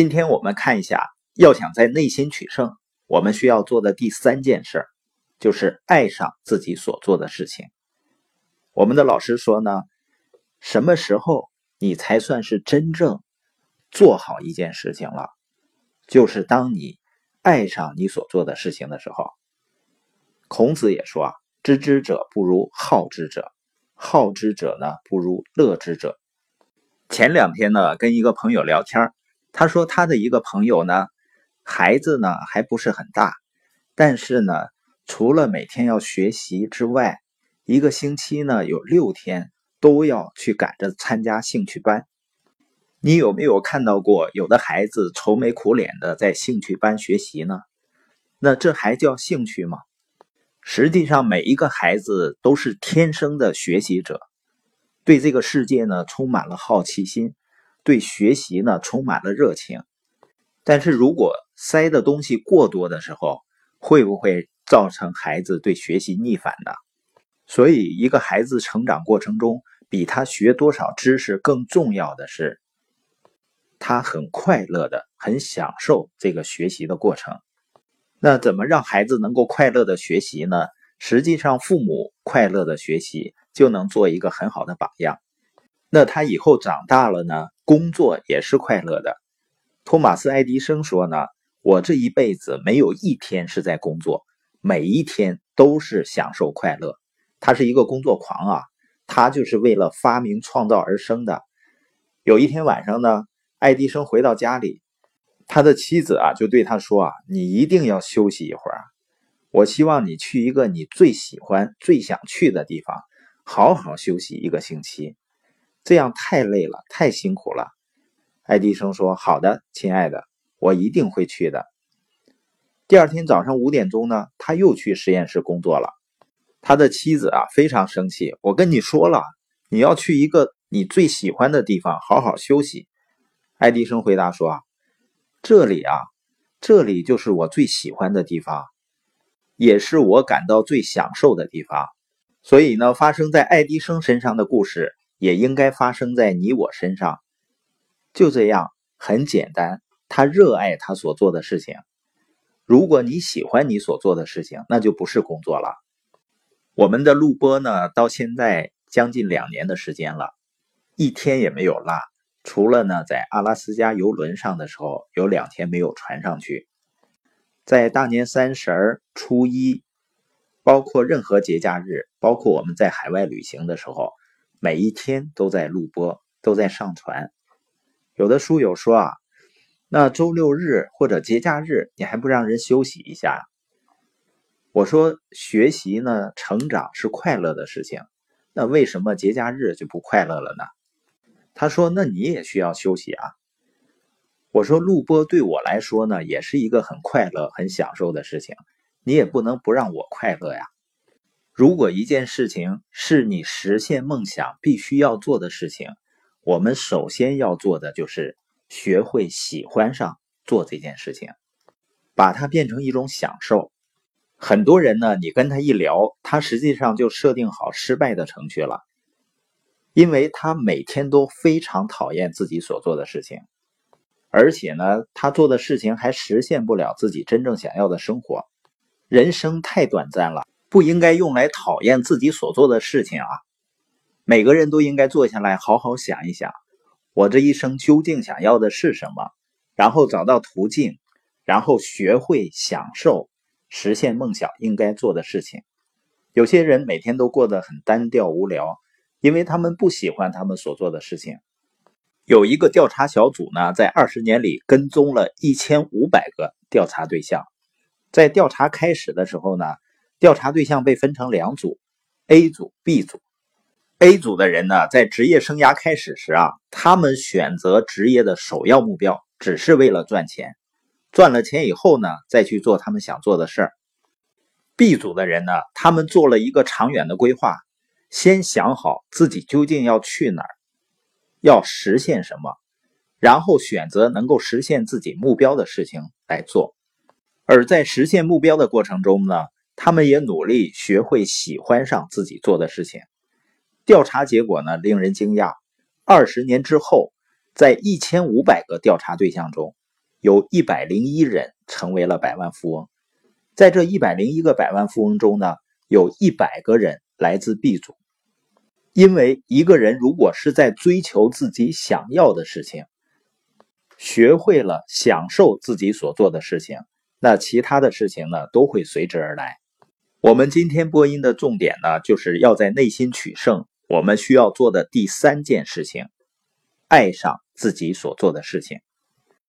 今天我们看一下，要想在内心取胜，我们需要做的第三件事，就是爱上自己所做的事情。我们的老师说呢，什么时候你才算是真正做好一件事情了？就是当你爱上你所做的事情的时候。孔子也说啊，知之者不如好之者，好之者呢不如乐之者。前两天呢，跟一个朋友聊天儿他说他的一个朋友呢，孩子呢还不是很大，但是呢，除了每天要学习之外，一个星期呢有六天都要去赶着参加兴趣班。你有没有看到过有的孩子愁眉苦脸的在兴趣班学习呢？那这还叫兴趣吗？实际上，每一个孩子都是天生的学习者，对这个世界呢充满了好奇心。对学习呢充满了热情，但是如果塞的东西过多的时候，会不会造成孩子对学习逆反呢？所以，一个孩子成长过程中，比他学多少知识更重要的是，他很快乐的、很享受这个学习的过程。那怎么让孩子能够快乐的学习呢？实际上，父母快乐的学习就能做一个很好的榜样。那他以后长大了呢？工作也是快乐的。托马斯·爱迪生说呢：“我这一辈子没有一天是在工作，每一天都是享受快乐。”他是一个工作狂啊，他就是为了发明创造而生的。有一天晚上呢，爱迪生回到家里，他的妻子啊就对他说：“啊，你一定要休息一会儿，我希望你去一个你最喜欢、最想去的地方，好好休息一个星期。”这样太累了，太辛苦了。爱迪生说：“好的，亲爱的，我一定会去的。”第二天早上五点钟呢，他又去实验室工作了。他的妻子啊非常生气：“我跟你说了，你要去一个你最喜欢的地方好好休息。”爱迪生回答说：“，这里啊，这里就是我最喜欢的地方，也是我感到最享受的地方。所以呢，发生在爱迪生身上的故事。”也应该发生在你我身上，就这样很简单。他热爱他所做的事情。如果你喜欢你所做的事情，那就不是工作了。我们的录播呢，到现在将近两年的时间了，一天也没有落。除了呢，在阿拉斯加游轮上的时候，有两天没有传上去。在大年三十、初一，包括任何节假日，包括我们在海外旅行的时候。每一天都在录播，都在上传。有的书友说啊，那周六日或者节假日，你还不让人休息一下？我说，学习呢，成长是快乐的事情，那为什么节假日就不快乐了呢？他说，那你也需要休息啊。我说，录播对我来说呢，也是一个很快乐、很享受的事情，你也不能不让我快乐呀。如果一件事情是你实现梦想必须要做的事情，我们首先要做的就是学会喜欢上做这件事情，把它变成一种享受。很多人呢，你跟他一聊，他实际上就设定好失败的程序了，因为他每天都非常讨厌自己所做的事情，而且呢，他做的事情还实现不了自己真正想要的生活。人生太短暂了。不应该用来讨厌自己所做的事情啊！每个人都应该坐下来好好想一想，我这一生究竟想要的是什么，然后找到途径，然后学会享受实现梦想应该做的事情。有些人每天都过得很单调无聊，因为他们不喜欢他们所做的事情。有一个调查小组呢，在二十年里跟踪了一千五百个调查对象，在调查开始的时候呢。调查对象被分成两组，A 组、B 组。A 组的人呢，在职业生涯开始时啊，他们选择职业的首要目标只是为了赚钱，赚了钱以后呢，再去做他们想做的事儿。B 组的人呢，他们做了一个长远的规划，先想好自己究竟要去哪儿，要实现什么，然后选择能够实现自己目标的事情来做。而在实现目标的过程中呢，他们也努力学会喜欢上自己做的事情。调查结果呢，令人惊讶。二十年之后，在一千五百个调查对象中，有一百零一人成为了百万富翁。在这一百零一个百万富翁中呢，有一百个人来自 B 组。因为一个人如果是在追求自己想要的事情，学会了享受自己所做的事情，那其他的事情呢都会随之而来。我们今天播音的重点呢，就是要在内心取胜。我们需要做的第三件事情，爱上自己所做的事情。